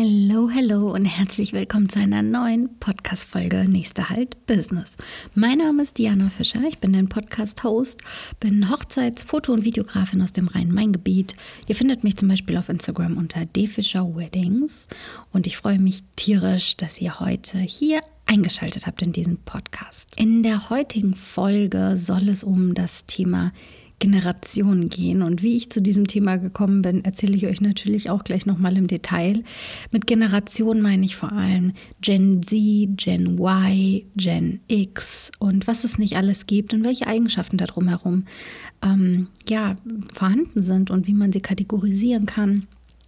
Hello, hello und herzlich willkommen zu einer neuen Podcast-Folge Nächster Halt Business. Mein Name ist Diana Fischer, ich bin dein Podcast-Host, bin Hochzeits-, Foto- und Videografin aus dem Rhein-Main-Gebiet. Ihr findet mich zum Beispiel auf Instagram unter dfischer Weddings und ich freue mich tierisch, dass ihr heute hier eingeschaltet habt in diesen Podcast. In der heutigen Folge soll es um das Thema Generationen gehen. Und wie ich zu diesem Thema gekommen bin, erzähle ich euch natürlich auch gleich nochmal im Detail. Mit Generation meine ich vor allem Gen Z, Gen Y, Gen X und was es nicht alles gibt und welche Eigenschaften da drumherum ähm, ja, vorhanden sind und wie man sie kategorisieren kann.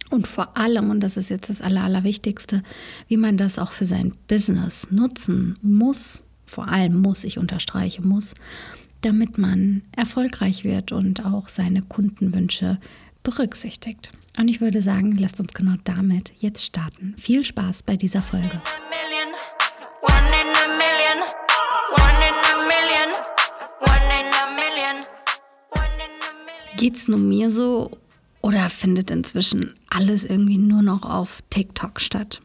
Und vor allem, und das ist jetzt das Aller, Allerwichtigste, wie man das auch für sein Business nutzen muss. Vor allem muss, ich unterstreiche, muss damit man erfolgreich wird und auch seine Kundenwünsche berücksichtigt. Und ich würde sagen, lasst uns genau damit jetzt starten. Viel Spaß bei dieser Folge. Geht's nur mir so oder findet inzwischen alles irgendwie nur noch auf TikTok statt?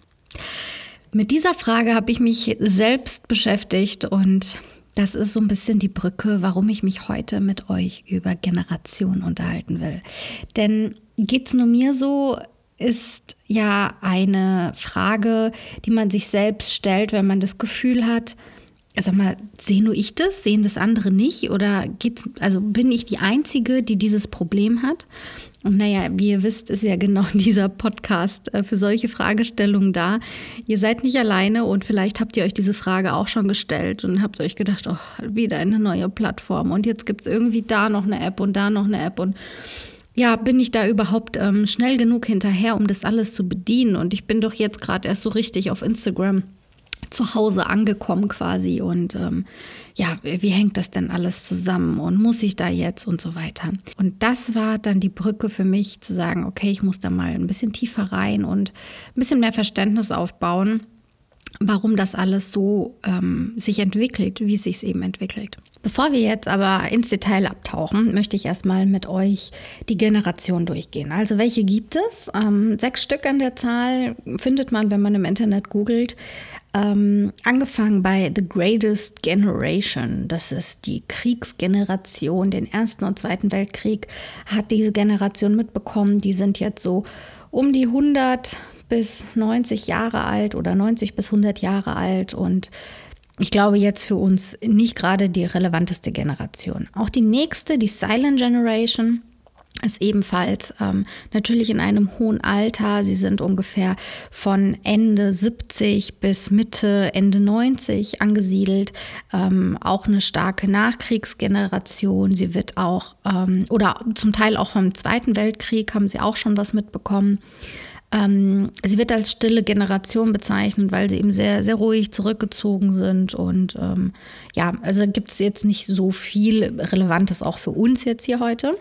Mit dieser Frage habe ich mich selbst beschäftigt und das ist so ein bisschen die Brücke, warum ich mich heute mit euch über Generationen unterhalten will. Denn geht's nur mir so, ist ja eine Frage, die man sich selbst stellt, wenn man das Gefühl hat, sag mal, sehe nur ich das, sehen das andere nicht? Oder geht's, also bin ich die Einzige, die dieses Problem hat? Und naja, wie ihr wisst, ist ja genau dieser Podcast äh, für solche Fragestellungen da. Ihr seid nicht alleine und vielleicht habt ihr euch diese Frage auch schon gestellt und habt euch gedacht, oh, wieder eine neue Plattform und jetzt gibt es irgendwie da noch eine App und da noch eine App und ja, bin ich da überhaupt ähm, schnell genug hinterher, um das alles zu bedienen? Und ich bin doch jetzt gerade erst so richtig auf Instagram zu Hause angekommen quasi und ähm, ja, wie hängt das denn alles zusammen und muss ich da jetzt und so weiter. Und das war dann die Brücke für mich zu sagen, okay, ich muss da mal ein bisschen tiefer rein und ein bisschen mehr Verständnis aufbauen, warum das alles so ähm, sich entwickelt, wie es sich eben entwickelt. Bevor wir jetzt aber ins Detail abtauchen, möchte ich erstmal mit euch die Generation durchgehen. Also welche gibt es? Ähm, sechs Stück an der Zahl findet man, wenn man im Internet googelt. Ähm, angefangen bei The Greatest Generation, das ist die Kriegsgeneration, den Ersten und Zweiten Weltkrieg hat diese Generation mitbekommen. Die sind jetzt so um die 100 bis 90 Jahre alt oder 90 bis 100 Jahre alt und ich glaube, jetzt für uns nicht gerade die relevanteste Generation. Auch die nächste, die Silent Generation, ist ebenfalls ähm, natürlich in einem hohen Alter. Sie sind ungefähr von Ende 70 bis Mitte, Ende 90 angesiedelt. Ähm, auch eine starke Nachkriegsgeneration. Sie wird auch, ähm, oder zum Teil auch vom Zweiten Weltkrieg haben sie auch schon was mitbekommen. Ähm, sie wird als stille Generation bezeichnet, weil sie eben sehr, sehr ruhig zurückgezogen sind. Und ähm, ja, also gibt es jetzt nicht so viel Relevantes auch für uns jetzt hier heute.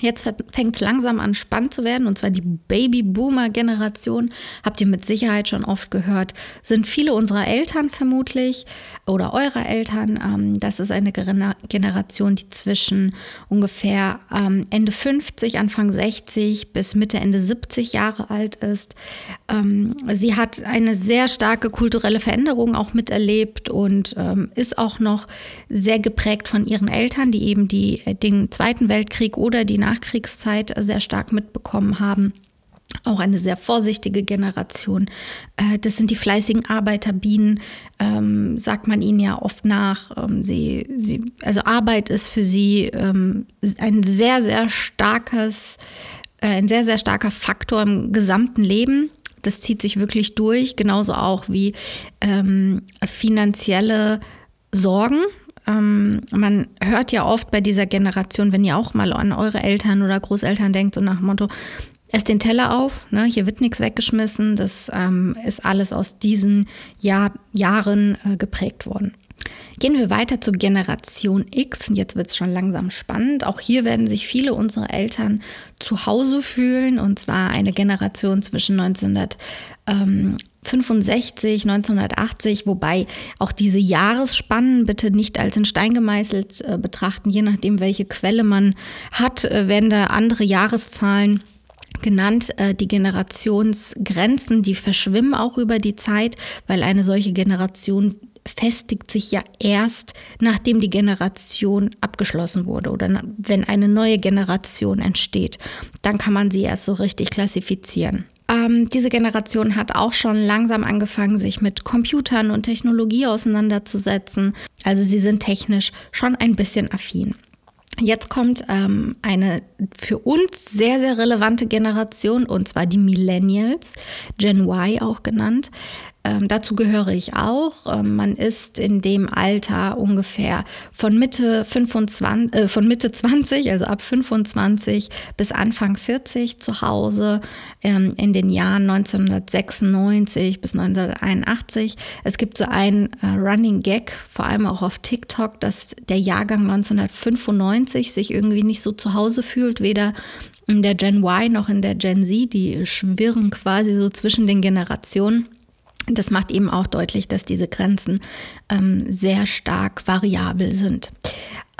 Jetzt fängt es langsam an spannend zu werden, und zwar die Baby-Boomer-Generation, habt ihr mit Sicherheit schon oft gehört, sind viele unserer Eltern vermutlich oder eurer Eltern. Ähm, das ist eine Generation, die zwischen ungefähr ähm, Ende 50, Anfang 60 bis Mitte, Ende 70 Jahre alt ist. Ähm, sie hat eine sehr starke kulturelle Veränderung auch miterlebt und ist auch noch sehr geprägt von ihren Eltern, die eben die, äh, den Zweiten Weltkrieg oder die Nachkriegszeit sehr stark mitbekommen haben auch eine sehr vorsichtige Generation. Äh, das sind die fleißigen Arbeiterbienen, ähm, sagt man ihnen ja oft nach. Ähm, sie, sie, also Arbeit ist für sie ähm, ein sehr, sehr starkes, äh, ein sehr, sehr starker Faktor im gesamten Leben. Das zieht sich wirklich durch, genauso auch wie ähm, finanzielle Sorgen. Ähm, man hört ja oft bei dieser Generation, wenn ihr auch mal an eure Eltern oder Großeltern denkt, so nach dem Motto, Esst den Teller auf, ne? hier wird nichts weggeschmissen. Das ähm, ist alles aus diesen Jahr, Jahren äh, geprägt worden. Gehen wir weiter zur Generation X. Jetzt wird es schon langsam spannend. Auch hier werden sich viele unserer Eltern zu Hause fühlen. Und zwar eine Generation zwischen 1965, 1980, wobei auch diese Jahresspannen bitte nicht als in Stein gemeißelt äh, betrachten. Je nachdem, welche Quelle man hat, äh, werden da andere Jahreszahlen genannt. Äh, die Generationsgrenzen, die verschwimmen auch über die Zeit, weil eine solche Generation festigt sich ja erst, nachdem die Generation abgeschlossen wurde oder wenn eine neue Generation entsteht. Dann kann man sie erst so richtig klassifizieren. Ähm, diese Generation hat auch schon langsam angefangen, sich mit Computern und Technologie auseinanderzusetzen. Also sie sind technisch schon ein bisschen affin. Jetzt kommt ähm, eine für uns sehr, sehr relevante Generation, und zwar die Millennials, Gen Y auch genannt. Ähm, dazu gehöre ich auch. Ähm, man ist in dem Alter ungefähr von Mitte 25, äh, von Mitte 20, also ab 25 bis Anfang 40 zu Hause ähm, in den Jahren 1996 bis 1981. Es gibt so einen äh, Running Gag, vor allem auch auf TikTok, dass der Jahrgang 1995 sich irgendwie nicht so zu Hause fühlt, weder in der Gen Y noch in der Gen Z. Die schwirren quasi so zwischen den Generationen. Das macht eben auch deutlich, dass diese Grenzen ähm, sehr stark variabel sind.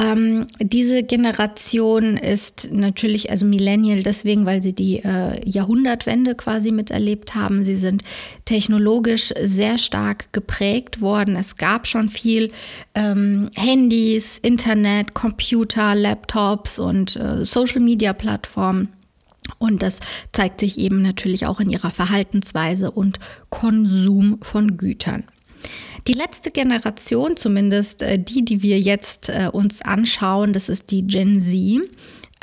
Ähm, diese Generation ist natürlich, also Millennial deswegen, weil sie die äh, Jahrhundertwende quasi miterlebt haben. Sie sind technologisch sehr stark geprägt worden. Es gab schon viel ähm, Handys, Internet, Computer, Laptops und äh, Social-Media-Plattformen. Und das zeigt sich eben natürlich auch in ihrer Verhaltensweise und Konsum von Gütern. Die letzte Generation, zumindest äh, die, die wir jetzt äh, uns anschauen, das ist die Gen Z.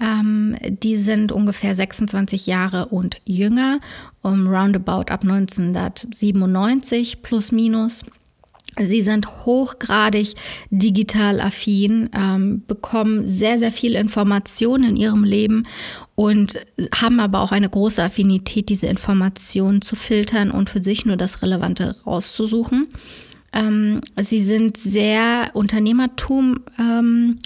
Ähm, die sind ungefähr 26 Jahre und jünger, um roundabout ab 1997 plus minus. Sie sind hochgradig digital affin, ähm, bekommen sehr, sehr viel Information in ihrem Leben und haben aber auch eine große Affinität, diese Informationen zu filtern und für sich nur das Relevante rauszusuchen. Ähm, sie sind sehr Unternehmertum ähm,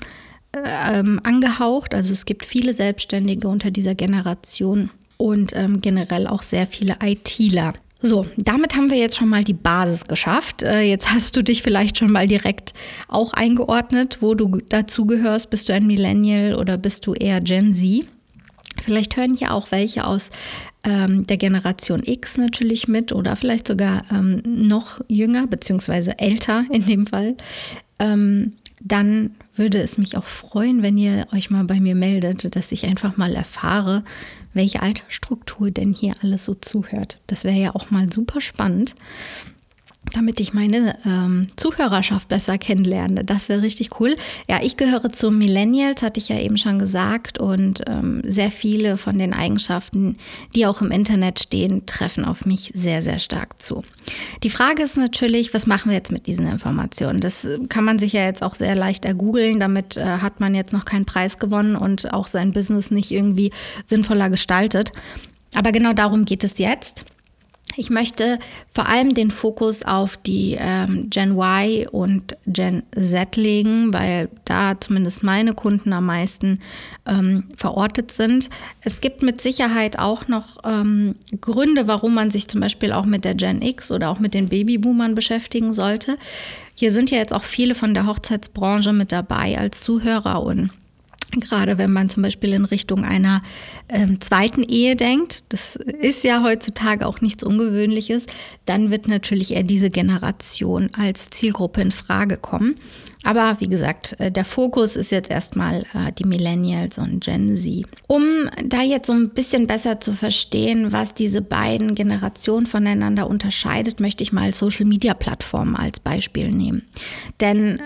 äh, angehaucht, also es gibt viele Selbstständige unter dieser Generation und ähm, generell auch sehr viele ITler. So, damit haben wir jetzt schon mal die Basis geschafft. Äh, jetzt hast du dich vielleicht schon mal direkt auch eingeordnet, wo du dazu gehörst. Bist du ein Millennial oder bist du eher Gen Z? Vielleicht hören hier auch welche aus ähm, der Generation X natürlich mit oder vielleicht sogar ähm, noch jünger beziehungsweise älter in dem Fall. Ähm, dann würde es mich auch freuen, wenn ihr euch mal bei mir meldet, dass ich einfach mal erfahre, welche Altersstruktur denn hier alles so zuhört. Das wäre ja auch mal super spannend damit ich meine ähm, Zuhörerschaft besser kennenlerne. Das wäre richtig cool. Ja, ich gehöre zu Millennials, hatte ich ja eben schon gesagt, und ähm, sehr viele von den Eigenschaften, die auch im Internet stehen, treffen auf mich sehr, sehr stark zu. Die Frage ist natürlich, was machen wir jetzt mit diesen Informationen? Das kann man sich ja jetzt auch sehr leicht ergoogeln. Damit äh, hat man jetzt noch keinen Preis gewonnen und auch sein Business nicht irgendwie sinnvoller gestaltet. Aber genau darum geht es jetzt. Ich möchte vor allem den Fokus auf die ähm, Gen Y und Gen Z legen, weil da zumindest meine Kunden am meisten ähm, verortet sind. Es gibt mit Sicherheit auch noch ähm, Gründe, warum man sich zum Beispiel auch mit der Gen X oder auch mit den Babyboomern beschäftigen sollte. Hier sind ja jetzt auch viele von der Hochzeitsbranche mit dabei als Zuhörer und Gerade wenn man zum Beispiel in Richtung einer ähm, zweiten Ehe denkt, das ist ja heutzutage auch nichts Ungewöhnliches, dann wird natürlich eher diese Generation als Zielgruppe in Frage kommen. Aber wie gesagt, äh, der Fokus ist jetzt erstmal äh, die Millennials und Gen Z. Um da jetzt so ein bisschen besser zu verstehen, was diese beiden Generationen voneinander unterscheidet, möchte ich mal Social-Media-Plattformen als Beispiel nehmen. Denn äh,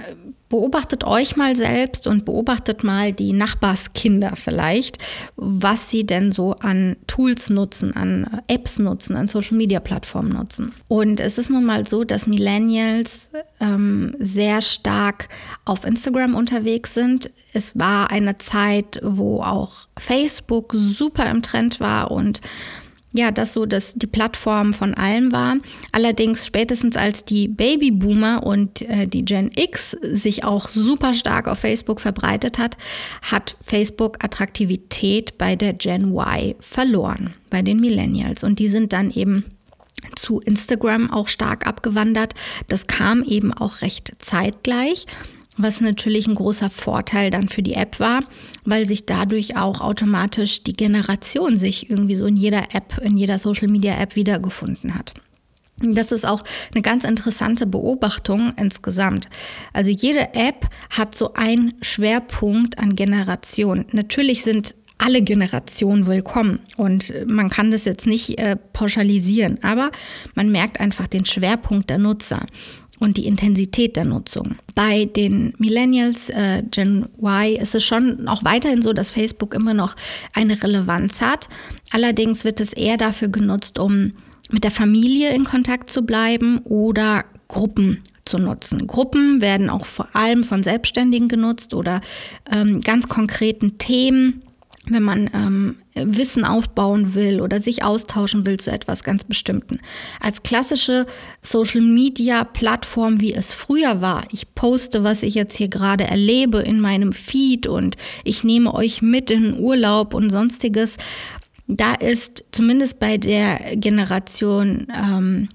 Beobachtet euch mal selbst und beobachtet mal die Nachbarskinder vielleicht, was sie denn so an Tools nutzen, an Apps nutzen, an Social-Media-Plattformen nutzen. Und es ist nun mal so, dass Millennials ähm, sehr stark auf Instagram unterwegs sind. Es war eine Zeit, wo auch Facebook super im Trend war und ja, das so dass die Plattform von allem war. Allerdings spätestens als die Babyboomer und äh, die Gen X sich auch super stark auf Facebook verbreitet hat, hat Facebook Attraktivität bei der Gen Y verloren, bei den Millennials. Und die sind dann eben zu Instagram auch stark abgewandert. Das kam eben auch recht zeitgleich. Was natürlich ein großer Vorteil dann für die App war, weil sich dadurch auch automatisch die Generation sich irgendwie so in jeder App, in jeder Social-Media-App wiedergefunden hat. Das ist auch eine ganz interessante Beobachtung insgesamt. Also jede App hat so einen Schwerpunkt an Generation. Natürlich sind alle Generationen willkommen und man kann das jetzt nicht äh, pauschalisieren, aber man merkt einfach den Schwerpunkt der Nutzer und die Intensität der Nutzung. Bei den Millennials, äh, Gen Y, ist es schon auch weiterhin so, dass Facebook immer noch eine Relevanz hat. Allerdings wird es eher dafür genutzt, um mit der Familie in Kontakt zu bleiben oder Gruppen zu nutzen. Gruppen werden auch vor allem von Selbstständigen genutzt oder ähm, ganz konkreten Themen wenn man ähm, Wissen aufbauen will oder sich austauschen will zu etwas ganz Bestimmten. Als klassische Social-Media-Plattform, wie es früher war, ich poste, was ich jetzt hier gerade erlebe in meinem Feed und ich nehme euch mit in Urlaub und sonstiges, da ist zumindest bei der Generation ähm,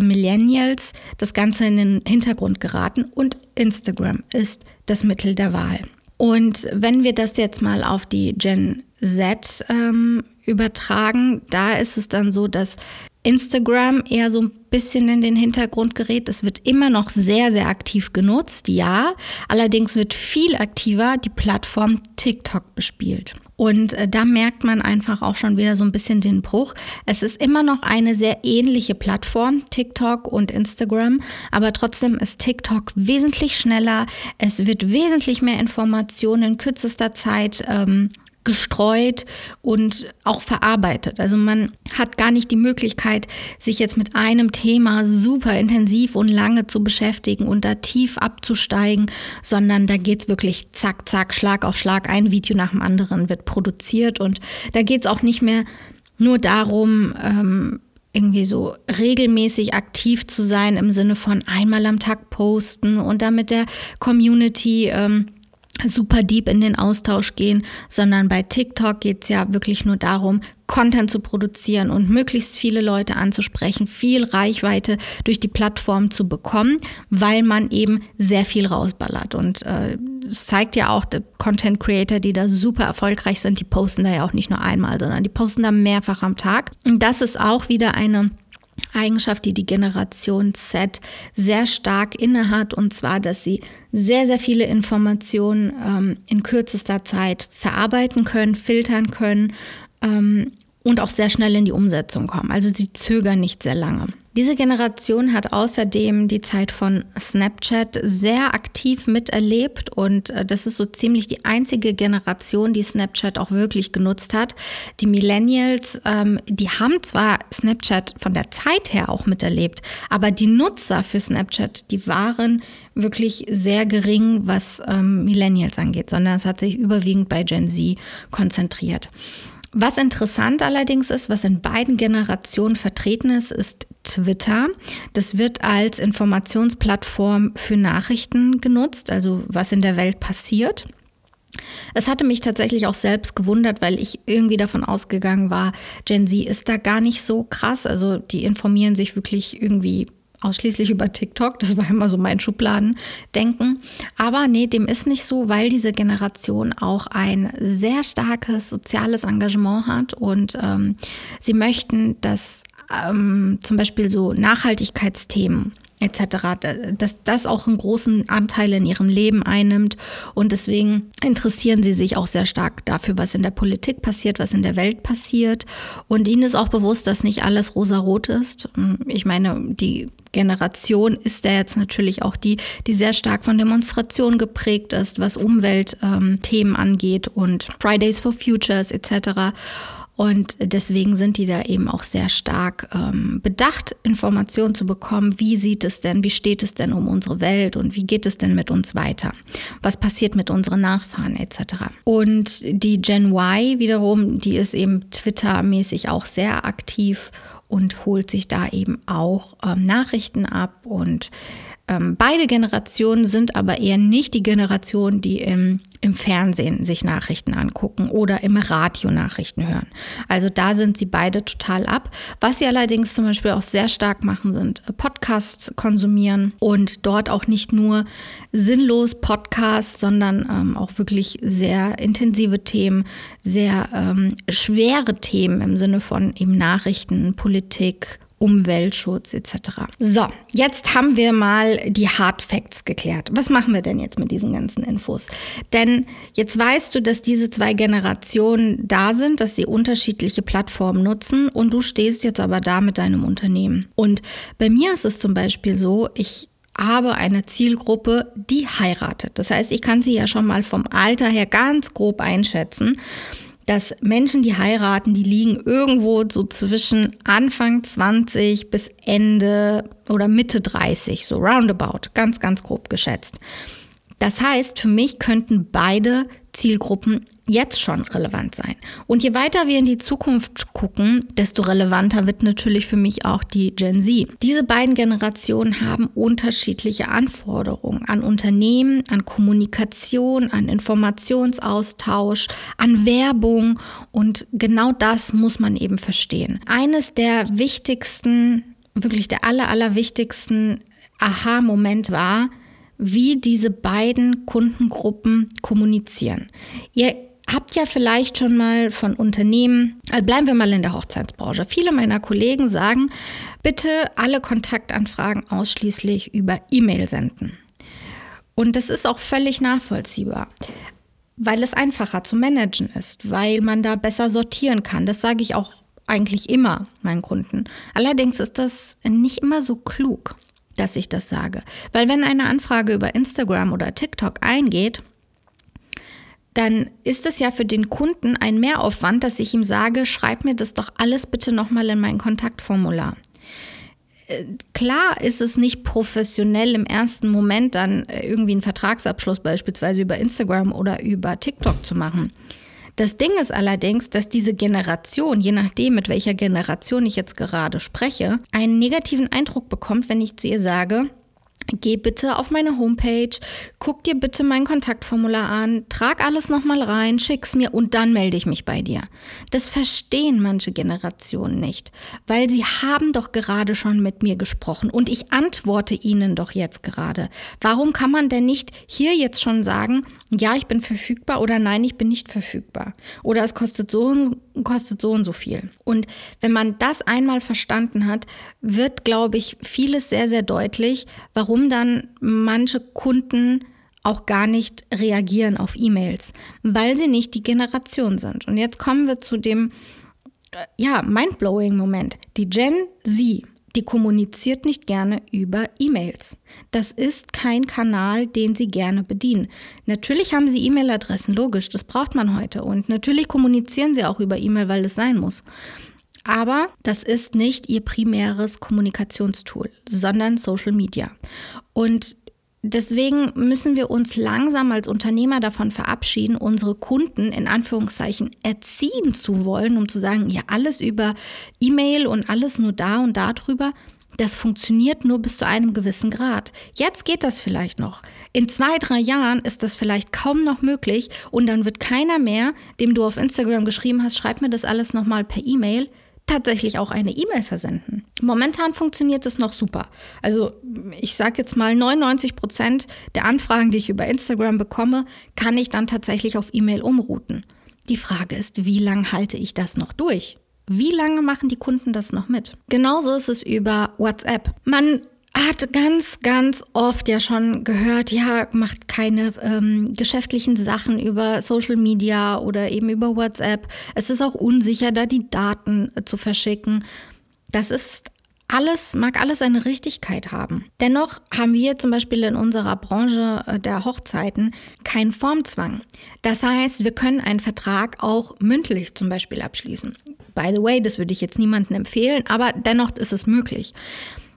Millennials das Ganze in den Hintergrund geraten und Instagram ist das Mittel der Wahl. Und wenn wir das jetzt mal auf die Gen Z ähm, übertragen, da ist es dann so, dass Instagram eher so ein bisschen in den Hintergrund gerät. Es wird immer noch sehr, sehr aktiv genutzt, ja. Allerdings wird viel aktiver die Plattform TikTok bespielt. Und äh, da merkt man einfach auch schon wieder so ein bisschen den Bruch. Es ist immer noch eine sehr ähnliche Plattform, TikTok und Instagram, aber trotzdem ist TikTok wesentlich schneller. Es wird wesentlich mehr Informationen in kürzester Zeit ähm, gestreut und auch verarbeitet. Also man hat gar nicht die Möglichkeit, sich jetzt mit einem Thema super intensiv und lange zu beschäftigen und da tief abzusteigen, sondern da geht es wirklich zack, zack, Schlag auf Schlag, ein Video nach dem anderen wird produziert und da geht es auch nicht mehr nur darum, ähm, irgendwie so regelmäßig aktiv zu sein im Sinne von einmal am Tag posten und da mit der Community ähm, super deep in den Austausch gehen, sondern bei TikTok geht es ja wirklich nur darum, Content zu produzieren und möglichst viele Leute anzusprechen, viel Reichweite durch die Plattform zu bekommen, weil man eben sehr viel rausballert. Und äh, es zeigt ja auch, die Content Creator, die da super erfolgreich sind, die posten da ja auch nicht nur einmal, sondern die posten da mehrfach am Tag. Und das ist auch wieder eine Eigenschaft, die die Generation Z sehr stark innehat, und zwar, dass sie sehr, sehr viele Informationen ähm, in kürzester Zeit verarbeiten können, filtern können ähm, und auch sehr schnell in die Umsetzung kommen. Also sie zögern nicht sehr lange. Diese Generation hat außerdem die Zeit von Snapchat sehr aktiv miterlebt und äh, das ist so ziemlich die einzige Generation, die Snapchat auch wirklich genutzt hat. Die Millennials, ähm, die haben zwar Snapchat von der Zeit her auch miterlebt, aber die Nutzer für Snapchat, die waren wirklich sehr gering, was ähm, Millennials angeht, sondern es hat sich überwiegend bei Gen Z konzentriert. Was interessant allerdings ist, was in beiden Generationen vertreten ist, ist Twitter. Das wird als Informationsplattform für Nachrichten genutzt, also was in der Welt passiert. Es hatte mich tatsächlich auch selbst gewundert, weil ich irgendwie davon ausgegangen war, Gen Z ist da gar nicht so krass. Also die informieren sich wirklich irgendwie ausschließlich über TikTok. Das war immer so mein Schubladendenken. Aber nee, dem ist nicht so, weil diese Generation auch ein sehr starkes soziales Engagement hat und ähm, sie möchten, dass ähm, zum Beispiel so Nachhaltigkeitsthemen etc., dass das auch einen großen Anteil in ihrem Leben einnimmt. Und deswegen interessieren sie sich auch sehr stark dafür, was in der Politik passiert, was in der Welt passiert. Und ihnen ist auch bewusst, dass nicht alles rosarot ist. Ich meine, die Generation ist ja jetzt natürlich auch die, die sehr stark von Demonstrationen geprägt ist, was Umweltthemen ähm, angeht und Fridays for Futures etc. Und deswegen sind die da eben auch sehr stark ähm, bedacht, Informationen zu bekommen, wie sieht es denn, wie steht es denn um unsere Welt und wie geht es denn mit uns weiter? Was passiert mit unseren Nachfahren etc. Und die Gen Y wiederum, die ist eben Twitter-mäßig auch sehr aktiv und holt sich da eben auch ähm, Nachrichten ab und Ähm, beide Generationen sind aber eher nicht die Generation, die im, im Fernsehen sich Nachrichten angucken oder im Radio Nachrichten hören. Also da sind sie beide total ab. Was sie allerdings zum Beispiel auch sehr stark machen, sind äh, Podcasts konsumieren und dort auch nicht nur sinnlos Podcasts, sondern ähm, auch wirklich sehr intensive Themen, sehr ähm, schwere Themen im Sinne von eben Nachrichten, Politik, Umweltschutz etc. So, jetzt haben wir mal die Hard Facts geklärt. Was machen wir denn jetzt mit diesen ganzen Infos? Denn jetzt weißt du, dass diese zwei Generationen da sind, dass sie unterschiedliche Plattformen nutzen und du stehst jetzt aber da mit deinem Unternehmen. Und bei mir ist es zum Beispiel so, ich habe eine Zielgruppe, die heiratet. Das heißt, ich kann sie ja schon mal vom Alter her ganz grob einschätzen dass Menschen, die heiraten, die liegen irgendwo so zwischen Anfang 20 bis Ende oder Mitte 30, so roundabout, ganz, ganz grob geschätzt. Das heißt, für mich könnten beide Zielgruppen jetzt schon relevant sein. Und je weiter wir in die Zukunft gucken, desto relevanter wird natürlich für mich auch die Gen Z. Diese beiden Generationen haben unterschiedliche Anforderungen an Unternehmen, an Kommunikation, an Informationsaustausch, an Werbung und genau das muss man eben verstehen. Eines der wichtigsten, wirklich der aller, aller wichtigsten Aha-Moment war, wie diese beiden Kundengruppen kommunizieren. Ihr habt ja vielleicht schon mal von Unternehmen, also bleiben wir mal in der Hochzeitsbranche. Viele meiner Kollegen sagen, bitte alle Kontaktanfragen ausschließlich über E-Mail senden. Und das ist auch völlig nachvollziehbar, weil es einfacher zu managen ist, weil man da besser sortieren kann. Das sage ich auch eigentlich immer meinen Kunden. Allerdings ist das nicht immer so klug dass ich das sage. Weil wenn eine Anfrage über Instagram oder TikTok eingeht, dann ist es ja für den Kunden ein Mehraufwand, dass ich ihm sage, schreib mir das doch alles bitte nochmal in mein Kontaktformular. Äh, klar ist es nicht professionell im ersten Moment dann äh, irgendwie einen Vertragsabschluss beispielsweise über Instagram oder über TikTok zu machen. Das Ding ist allerdings, dass diese Generation, je nachdem, mit welcher Generation ich jetzt gerade spreche, einen negativen Eindruck bekommt, wenn ich zu ihr sage, Geh bitte auf meine Homepage, guck dir bitte mein Kontaktformular an, trag alles nochmal rein, schick's mir und dann melde ich mich bei dir. Das verstehen manche Generationen nicht, weil sie haben doch gerade schon mit mir gesprochen und ich antworte ihnen doch jetzt gerade. Warum kann man denn nicht hier jetzt schon sagen, ja, ich bin verfügbar oder nein, ich bin nicht verfügbar. Oder es kostet so kostet so und so viel. Und wenn man das einmal verstanden hat, wird, glaube ich, vieles sehr, sehr deutlich, warum dann manche Kunden auch gar nicht reagieren auf E-Mails, weil sie nicht die Generation sind. Und jetzt kommen wir zu dem, äh, ja, mindblowing Moment. Die Gen Z die kommuniziert nicht gerne über E-Mails. Das ist kein Kanal, den sie gerne bedienen. Natürlich haben sie E-Mail-Adressen, logisch, das braucht man heute. Und natürlich kommunizieren sie auch über E-Mail, weil es sein muss. Aber das ist nicht ihr primäres Kommunikationstool, sondern Social Media. Und Deswegen müssen wir uns langsam als Unternehmer davon verabschieden, unsere Kunden in Anführungszeichen erziehen zu wollen, um zu sagen, ja, alles über E-Mail und alles nur da und da drüber. Das funktioniert nur bis zu einem gewissen Grad. Jetzt geht das vielleicht noch. In zwei, drei Jahren ist das vielleicht kaum noch möglich und dann wird keiner mehr, dem du auf Instagram geschrieben hast, schreib mir das alles nochmal per E-Mail, tatsächlich auch eine E-Mail versenden. Momentan funktioniert es noch super. Also ich sage jetzt mal 99 Prozent der Anfragen, die ich über Instagram bekomme, kann ich dann tatsächlich auf E-Mail umrouten. Die Frage ist, wie lange halte ich das noch durch? Wie lange machen die Kunden das noch mit? Genauso ist es über WhatsApp. Man hat ganz, ganz oft ja schon gehört, ja, macht keine ähm, geschäftlichen Sachen über Social Media oder eben über WhatsApp. Es ist auch unsicher, da die Daten äh, zu verschicken. Das ist alles, mag alles eine Richtigkeit haben. Dennoch haben wir zum Beispiel in unserer Branche äh, der Hochzeiten keinen Formzwang. Das heißt, wir können einen Vertrag auch mündlich zum Beispiel abschließen. By the way, das würde ich jetzt niemandem empfehlen, aber dennoch ist es möglich.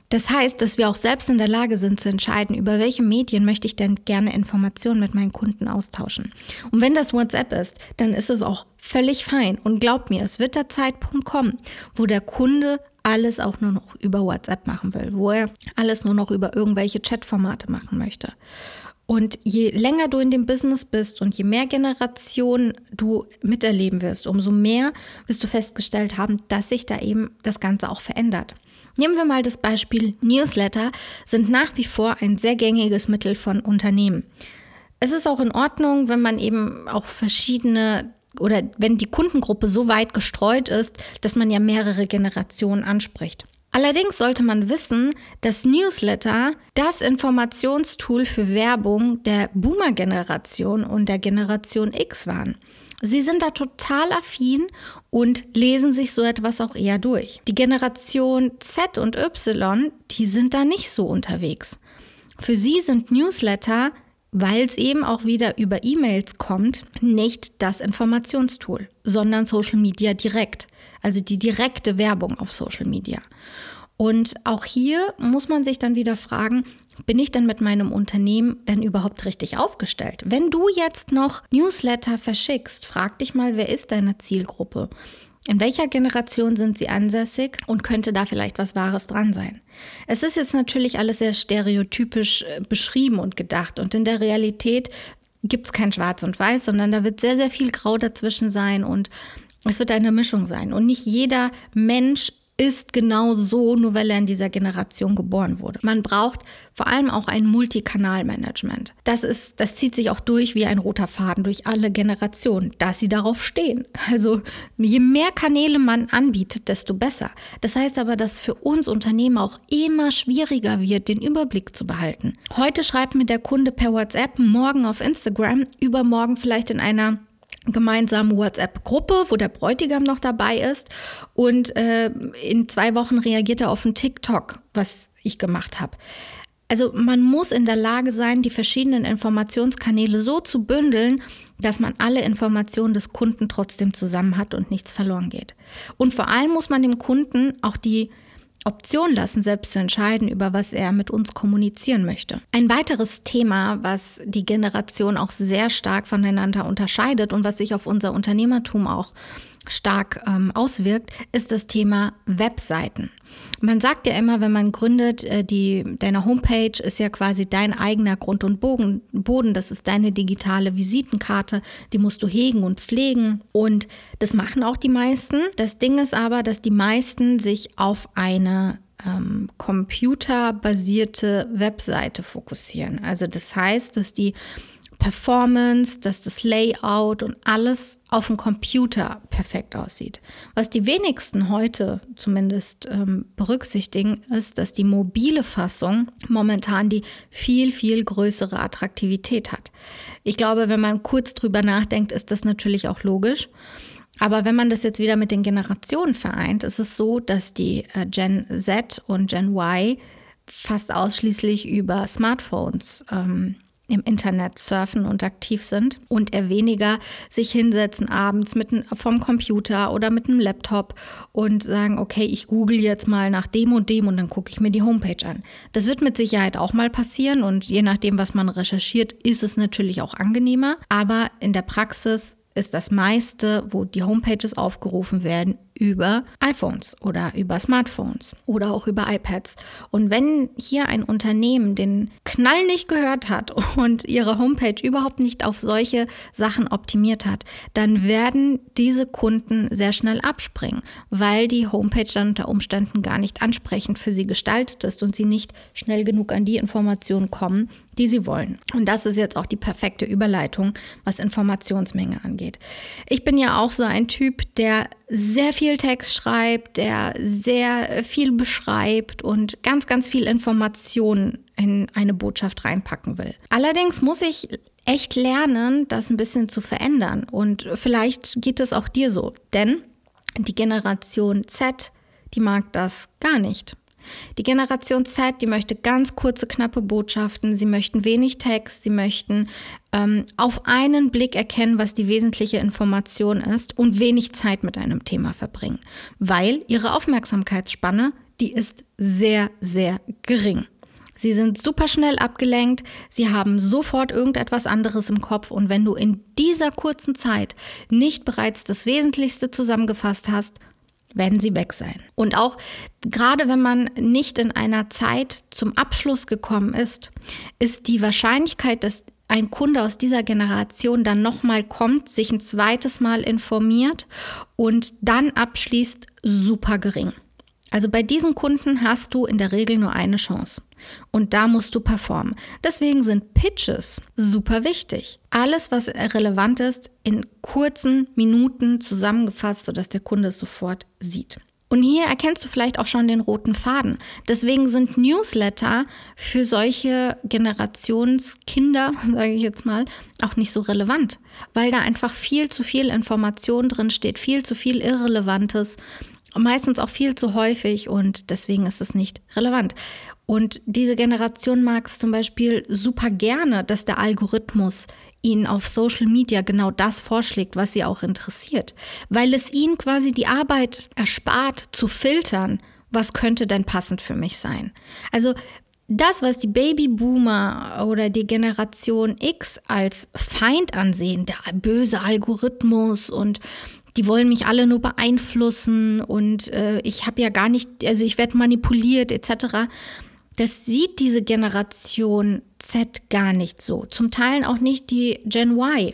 Das heißt, dass wir auch selbst in der Lage sind zu entscheiden, über welche Medien möchte ich denn gerne Informationen mit meinen Kunden austauschen. Und wenn das WhatsApp ist, dann ist es auch völlig fein. Und glaub mir, es wird der Zeitpunkt kommen, wo der Kunde alles auch nur noch über WhatsApp machen will, wo er alles nur noch über irgendwelche Chatformate machen möchte. Und je länger du in dem Business bist und je mehr Generationen du miterleben wirst, umso mehr wirst du festgestellt haben, dass sich da eben das Ganze auch verändert. Nehmen wir mal das Beispiel Newsletter sind nach wie vor ein sehr gängiges Mittel von Unternehmen. Es ist auch in Ordnung, wenn man eben auch verschiedene oder wenn die Kundengruppe so weit gestreut ist, dass man ja mehrere Generationen anspricht. Allerdings sollte man wissen, dass Newsletter das Informationstool für Werbung der Boomer-Generation und der Generation X waren. Sie sind da total affin und lesen sich so etwas auch eher durch. Die Generation Z und Y, die sind da nicht so unterwegs. Für sie sind Newsletter weil es eben auch wieder über E-Mails kommt, nicht das Informationstool, sondern Social Media direkt, also die direkte Werbung auf Social Media. Und auch hier muss man sich dann wieder fragen, bin ich denn mit meinem Unternehmen denn überhaupt richtig aufgestellt? Wenn du jetzt noch Newsletter verschickst, frag dich mal, wer ist deine Zielgruppe? In welcher Generation sind sie ansässig und könnte da vielleicht was Wahres dran sein? Es ist jetzt natürlich alles sehr stereotypisch äh, beschrieben und gedacht und in der Realität gibt es kein Schwarz und Weiß, sondern da wird sehr, sehr viel Grau dazwischen sein und es wird eine Mischung sein. Und nicht jeder Mensch ist genau so, nur weil er in dieser Generation geboren wurde. Man braucht vor allem auch ein Multikanalmanagement. Das ist, das zieht sich auch durch wie ein roter Faden durch alle Generationen, dass sie darauf stehen. Also je mehr Kanäle man anbietet, desto besser. Das heißt aber, dass für uns Unternehmen auch immer schwieriger wird, den Überblick zu behalten. Heute schreibt mir der Kunde per WhatsApp, morgen auf Instagram, übermorgen vielleicht in einer gemeinsame WhatsApp-Gruppe, wo der Bräutigam noch dabei ist. Und äh, in zwei Wochen reagiert er auf ein TikTok, was ich gemacht habe. Also man muss in der Lage sein, die verschiedenen Informationskanäle so zu bündeln, dass man alle Informationen des Kunden trotzdem zusammen hat und nichts verloren geht. Und vor allem muss man dem Kunden auch die Option lassen, selbst zu entscheiden, über was er mit uns kommunizieren möchte. Ein weiteres Thema, was die Generation auch sehr stark voneinander unterscheidet und was sich auf unser Unternehmertum auch stark ähm, auswirkt, ist das Thema Webseiten. Man sagt ja immer, wenn man gründet, äh, die, deine Homepage ist ja quasi dein eigener Grund und Bogen, Boden. Das ist deine digitale Visitenkarte. Die musst du hegen und pflegen. Und das machen auch die meisten. Das Ding ist aber, dass die meisten sich auf eine ähm, computerbasierte Webseite fokussieren. Also das heißt, dass die Performance, dass das Layout und alles auf dem Computer perfekt aussieht. Was die wenigsten heute zumindest ähm, berücksichtigen, ist, dass die mobile Fassung momentan die viel, viel größere Attraktivität hat. Ich glaube, wenn man kurz drüber nachdenkt, ist das natürlich auch logisch. Aber wenn man das jetzt wieder mit den Generationen vereint, ist es so, dass die äh, Gen Z und Gen Y fast ausschließlich über Smartphones ähm, im Internet surfen und aktiv sind und eher weniger sich hinsetzen abends mit vom Computer oder mit einem Laptop und sagen, okay, ich google jetzt mal nach dem und dem und dann gucke ich mir die Homepage an. Das wird mit Sicherheit auch mal passieren und je nachdem, was man recherchiert, ist es natürlich auch angenehmer, aber in der Praxis ist das meiste, wo die Homepages aufgerufen werden, über iPhones oder über Smartphones oder auch über iPads. Und wenn hier ein Unternehmen den Knall nicht gehört hat und ihre Homepage überhaupt nicht auf solche Sachen optimiert hat, dann werden diese Kunden sehr schnell abspringen, weil die Homepage dann unter Umständen gar nicht ansprechend für sie gestaltet ist und sie nicht schnell genug an die Informationen kommen, die sie wollen. Und das ist jetzt auch die perfekte Überleitung, was Informationsmenge angeht. Ich bin ja auch so ein Typ, der sehr viel Text schreibt, der sehr viel beschreibt und ganz, ganz viel Informationen in eine Botschaft reinpacken will. Allerdings muss ich echt lernen, das ein bisschen zu verändern. Und vielleicht geht es auch dir so. Denn die Generation Z, die mag das gar nicht. Die Generation Z, die möchte ganz kurze, knappe Botschaften, sie möchten wenig Text, sie möchten ähm, auf einen Blick erkennen, was die wesentliche Information ist und wenig Zeit mit einem Thema verbringen, weil ihre Aufmerksamkeitsspanne, die ist sehr, sehr gering. Sie sind super schnell abgelenkt, sie haben sofort irgendetwas anderes im Kopf. Und wenn du in dieser kurzen Zeit nicht bereits das Wesentlichste zusammengefasst hast, werden sie weg sein. Und auch gerade wenn man nicht in einer Zeit zum Abschluss gekommen ist, ist die Wahrscheinlichkeit, dass ein Kunde aus dieser Generation dann nochmal kommt, sich ein zweites Mal informiert und dann abschließt, super gering. Also bei diesen Kunden hast du in der Regel nur eine Chance. Und da musst du performen. Deswegen sind Pitches super wichtig. Alles, was relevant ist, in kurzen Minuten zusammengefasst, sodass der Kunde es sofort sieht. Und hier erkennst du vielleicht auch schon den roten Faden. Deswegen sind Newsletter für solche Generationskinder, sage ich jetzt mal, auch nicht so relevant, weil da einfach viel zu viel Information drin steht, viel zu viel Irrelevantes meistens auch viel zu häufig und deswegen ist es nicht relevant. Und diese Generation mag es zum Beispiel super gerne, dass der Algorithmus ihnen auf Social Media genau das vorschlägt, was sie auch interessiert, weil es ihnen quasi die Arbeit erspart zu filtern, was könnte denn passend für mich sein. Also das, was die Babyboomer oder die Generation X als Feind ansehen, der böse Algorithmus und die wollen mich alle nur beeinflussen und äh, ich habe ja gar nicht, also ich werde manipuliert etc. Das sieht diese Generation Z gar nicht so. Zum Teil auch nicht die Gen Y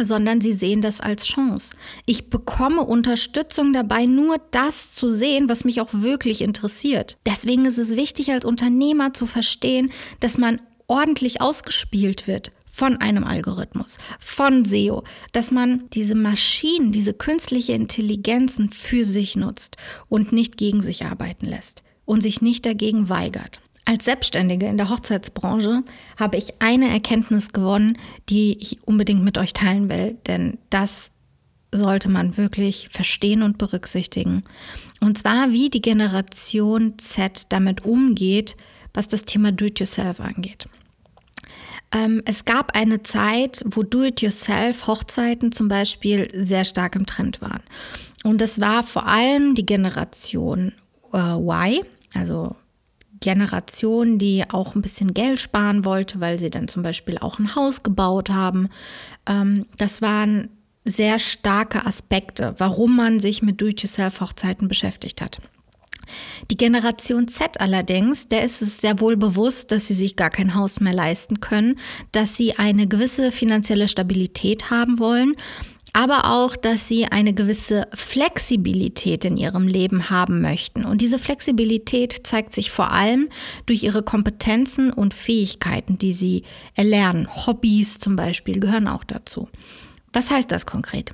sondern sie sehen das als Chance. Ich bekomme Unterstützung dabei, nur das zu sehen, was mich auch wirklich interessiert. Deswegen ist es wichtig, als Unternehmer zu verstehen, dass man ordentlich ausgespielt wird von einem Algorithmus, von SEO, dass man diese Maschinen, diese künstliche Intelligenzen für sich nutzt und nicht gegen sich arbeiten lässt und sich nicht dagegen weigert. Als Selbstständige in der Hochzeitsbranche habe ich eine Erkenntnis gewonnen, die ich unbedingt mit euch teilen will, denn das sollte man wirklich verstehen und berücksichtigen. Und zwar, wie die Generation Z damit umgeht, was das Thema Do-it-yourself angeht. Ähm, es gab eine Zeit, wo Do-it-yourself-Hochzeiten zum Beispiel sehr stark im Trend waren. Und das war vor allem die Generation äh, Y, also Generation, die auch ein bisschen Geld sparen wollte, weil sie dann zum Beispiel auch ein Haus gebaut haben. Ähm, das waren sehr starke Aspekte, warum man sich mit Do-it-yourself-Hochzeiten beschäftigt hat. Die Generation Z allerdings, der ist es sehr wohl bewusst, dass sie sich gar kein Haus mehr leisten können, dass sie eine gewisse finanzielle Stabilität haben wollen, aber auch, dass sie eine gewisse Flexibilität in ihrem Leben haben möchten. Und diese Flexibilität zeigt sich vor allem durch ihre Kompetenzen und Fähigkeiten, die sie erlernen. Hobbys zum Beispiel gehören auch dazu. Was heißt das konkret?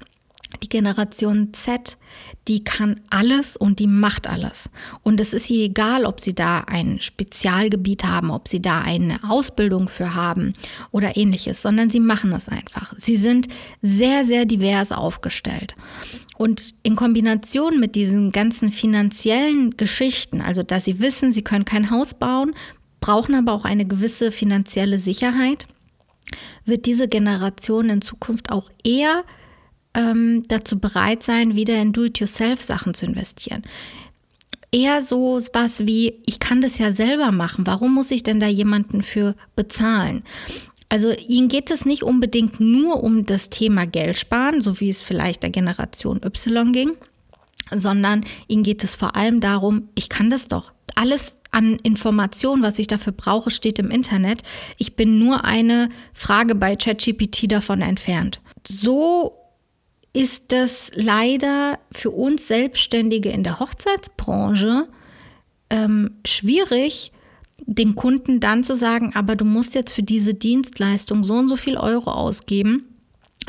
Die Generation Z, die kann alles und die macht alles. Und es ist ihr egal, ob sie da ein Spezialgebiet haben, ob sie da eine Ausbildung für haben oder ähnliches, sondern sie machen es einfach. Sie sind sehr, sehr divers aufgestellt. Und in Kombination mit diesen ganzen finanziellen Geschichten, also dass sie wissen, sie können kein Haus bauen, brauchen aber auch eine gewisse finanzielle Sicherheit, wird diese Generation in Zukunft auch eher ähm, dazu bereit sein, wieder in Do-it-yourself-Sachen zu investieren. Eher so was wie, ich kann das ja selber machen, warum muss ich denn da jemanden für bezahlen? Also ihnen geht es nicht unbedingt nur um das Thema Geld sparen, so wie es vielleicht der Generation Y ging, sondern ihnen geht es vor allem darum, ich kann das doch. Alles an Informationen, was ich dafür brauche, steht im Internet. Ich bin nur eine Frage bei ChatGPT davon entfernt. So ist das leider für uns Selbstständige in der Hochzeitsbranche ähm, schwierig, den Kunden dann zu sagen, aber du musst jetzt für diese Dienstleistung so und so viel Euro ausgeben,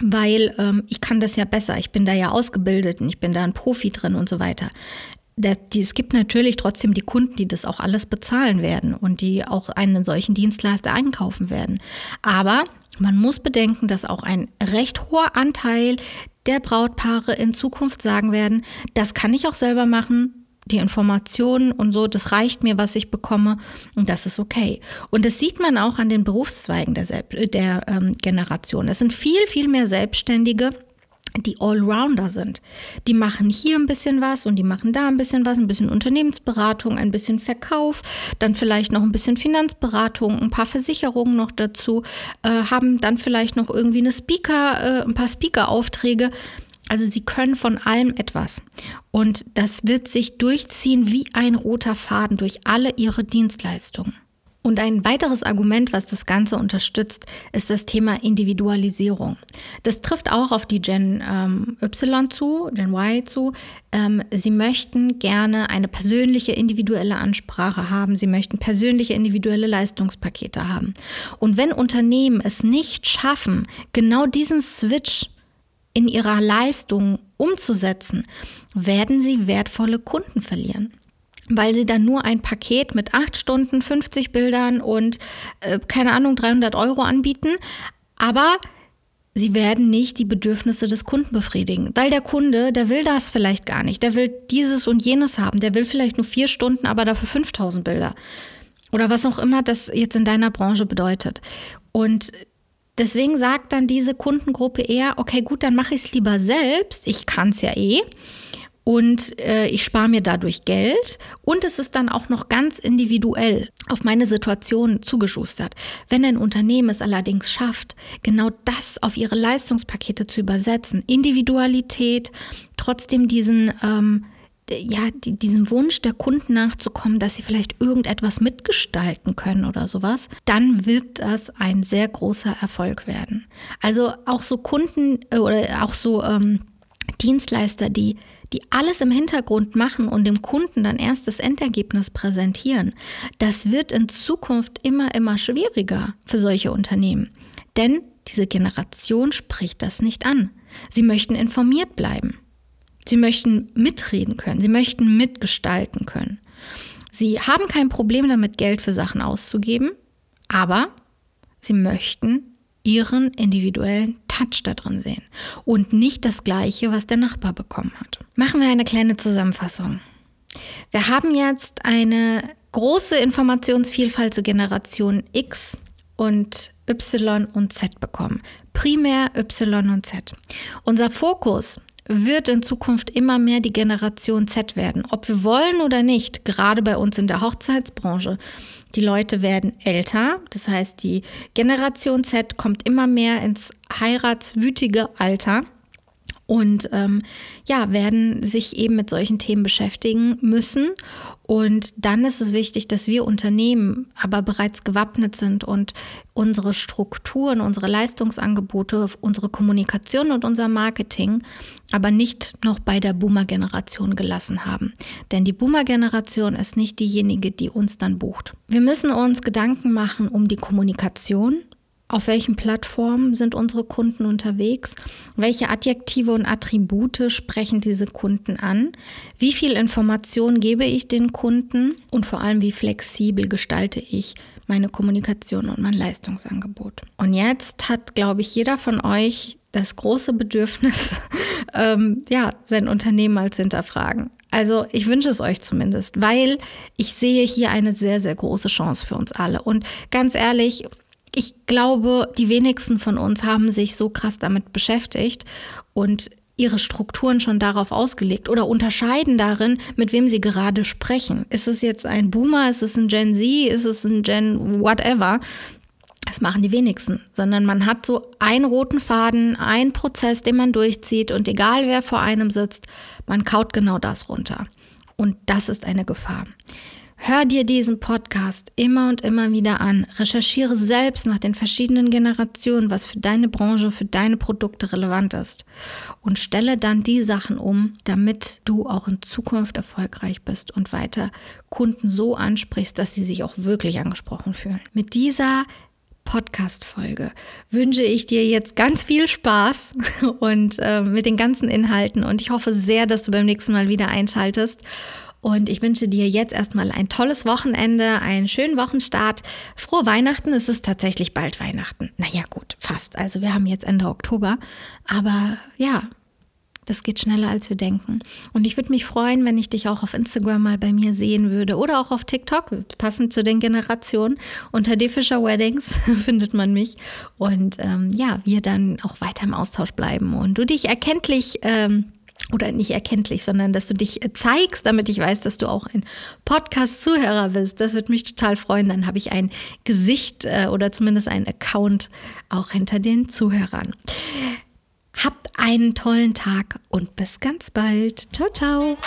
weil ähm, ich kann das ja besser, ich bin da ja ausgebildet und ich bin da ein Profi drin und so weiter. es gibt natürlich trotzdem die Kunden, die das auch alles bezahlen werden und die auch einen solchen Dienstleister einkaufen werden. Aber man muss bedenken, dass auch ein recht hoher Anteil der Brautpaare in Zukunft sagen werden, das kann ich auch selber machen, die Informationen und so, das reicht mir, was ich bekomme und das ist okay. Und das sieht man auch an den Berufszweigen der, der ähm, Generation. Es sind viel, viel mehr Selbstständige, die Allrounder sind. Die machen hier ein bisschen was und die machen da ein bisschen was, ein bisschen Unternehmensberatung, ein bisschen Verkauf, dann vielleicht noch ein bisschen Finanzberatung, ein paar Versicherungen noch dazu, äh, haben dann vielleicht noch irgendwie eine Speaker, äh, ein paar Speaker-Aufträge. Also sie können von allem etwas. Und das wird sich durchziehen wie ein roter Faden durch alle ihre Dienstleistungen. Und ein weiteres Argument, was das Ganze unterstützt, ist das Thema Individualisierung. Das trifft auch auf die Gen ähm, Y zu, Gen Y zu. Ähm, sie möchten gerne eine persönliche individuelle Ansprache haben. Sie möchten persönliche individuelle Leistungspakete haben. Und wenn Unternehmen es nicht schaffen, genau diesen Switch in ihrer Leistung umzusetzen, werden sie wertvolle Kunden verlieren weil sie dann nur ein Paket mit acht Stunden, 50 Bildern und äh, keine Ahnung, 300 Euro anbieten. Aber sie werden nicht die Bedürfnisse des Kunden befriedigen, weil der Kunde, der will das vielleicht gar nicht. Der will dieses und jenes haben. Der will vielleicht nur vier Stunden, aber dafür 5000 Bilder. Oder was auch immer das jetzt in deiner Branche bedeutet. Und deswegen sagt dann diese Kundengruppe eher, okay, gut, dann mache ich es lieber selbst. Ich kann es ja eh und äh, ich spare mir dadurch Geld und es ist dann auch noch ganz individuell auf meine Situation zugeschustert. Wenn ein Unternehmen es allerdings schafft, genau das auf ihre Leistungspakete zu übersetzen, Individualität, trotzdem diesen ähm, ja, die, diesem Wunsch der Kunden nachzukommen, dass sie vielleicht irgendetwas mitgestalten können oder sowas, dann wird das ein sehr großer Erfolg werden. Also auch so Kunden äh, oder auch so ähm, Dienstleister, die die alles im Hintergrund machen und dem Kunden dann erst das Endergebnis präsentieren, das wird in Zukunft immer, immer schwieriger für solche Unternehmen. Denn diese Generation spricht das nicht an. Sie möchten informiert bleiben. Sie möchten mitreden können. Sie möchten mitgestalten können. Sie haben kein Problem damit, Geld für Sachen auszugeben, aber sie möchten ihren individuellen Touch da drin sehen und nicht das gleiche, was der Nachbar bekommen hat. Machen wir eine kleine Zusammenfassung. Wir haben jetzt eine große Informationsvielfalt zu Generation X und Y und Z bekommen. Primär Y und Z. Unser Fokus wird in Zukunft immer mehr die Generation Z werden. Ob wir wollen oder nicht, gerade bei uns in der Hochzeitsbranche. Die Leute werden älter, das heißt, die Generation Z kommt immer mehr ins heiratswütige Alter und ähm, ja, werden sich eben mit solchen Themen beschäftigen müssen. Und dann ist es wichtig, dass wir Unternehmen aber bereits gewappnet sind und unsere Strukturen, unsere Leistungsangebote, unsere Kommunikation und unser Marketing aber nicht noch bei der Boomer-Generation gelassen haben. Denn die Boomer-Generation ist nicht diejenige, die uns dann bucht. Wir müssen uns Gedanken machen um die Kommunikation, auf welchen Plattformen sind unsere Kunden unterwegs? Welche Adjektive und Attribute sprechen diese Kunden an? Wie viel Information gebe ich den Kunden? Und vor allem, wie flexibel gestalte ich meine Kommunikation und mein Leistungsangebot? Und jetzt hat, glaube ich, jeder von euch das große Bedürfnis, ähm, ja, sein Unternehmen zu hinterfragen. Also ich wünsche es euch zumindest, weil ich sehe hier eine sehr, sehr große Chance für uns alle. Und ganz ehrlich, ich glaube, die wenigsten von uns haben sich so krass damit beschäftigt und ihre Strukturen schon darauf ausgelegt oder unterscheiden darin, mit wem sie gerade sprechen. Ist es jetzt ein Boomer, ist es ein Gen Z, ist es ein Gen whatever? Das machen die wenigsten, sondern man hat so einen roten Faden, einen Prozess, den man durchzieht und egal wer vor einem sitzt, man kaut genau das runter. Und das ist eine Gefahr. Hör dir diesen Podcast immer und immer wieder an. Recherchiere selbst nach den verschiedenen Generationen, was für deine Branche, für deine Produkte relevant ist. Und stelle dann die Sachen um, damit du auch in Zukunft erfolgreich bist und weiter Kunden so ansprichst, dass sie sich auch wirklich angesprochen fühlen. Mit dieser Podcast-Folge wünsche ich dir jetzt ganz viel Spaß und äh, mit den ganzen Inhalten und ich hoffe sehr, dass du beim nächsten Mal wieder einschaltest und ich wünsche dir jetzt erstmal ein tolles Wochenende, einen schönen Wochenstart. Frohe Weihnachten. Es ist tatsächlich bald Weihnachten. Naja, gut, fast. Also wir haben jetzt Ende Oktober. Aber ja, das geht schneller, als wir denken. Und ich würde mich freuen, wenn ich dich auch auf Instagram mal bei mir sehen würde oder auch auf TikTok, passend zu den Generationen. Unter D. Fischer Weddings findet man mich. Und ähm, ja, wir dann auch weiter im Austausch bleiben und du dich erkenntlich ähm, oder nicht erkenntlich, sondern dass du dich äh, zeigst, damit ich weiß, dass du auch ein Podcast-Zuhörer bist. Das würde mich total freuen. Dann habe ich ein Gesicht äh, oder zumindest einen Account auch hinter den Zuhörern. Habt einen tollen Tag und bis ganz bald. Ciao, ciao.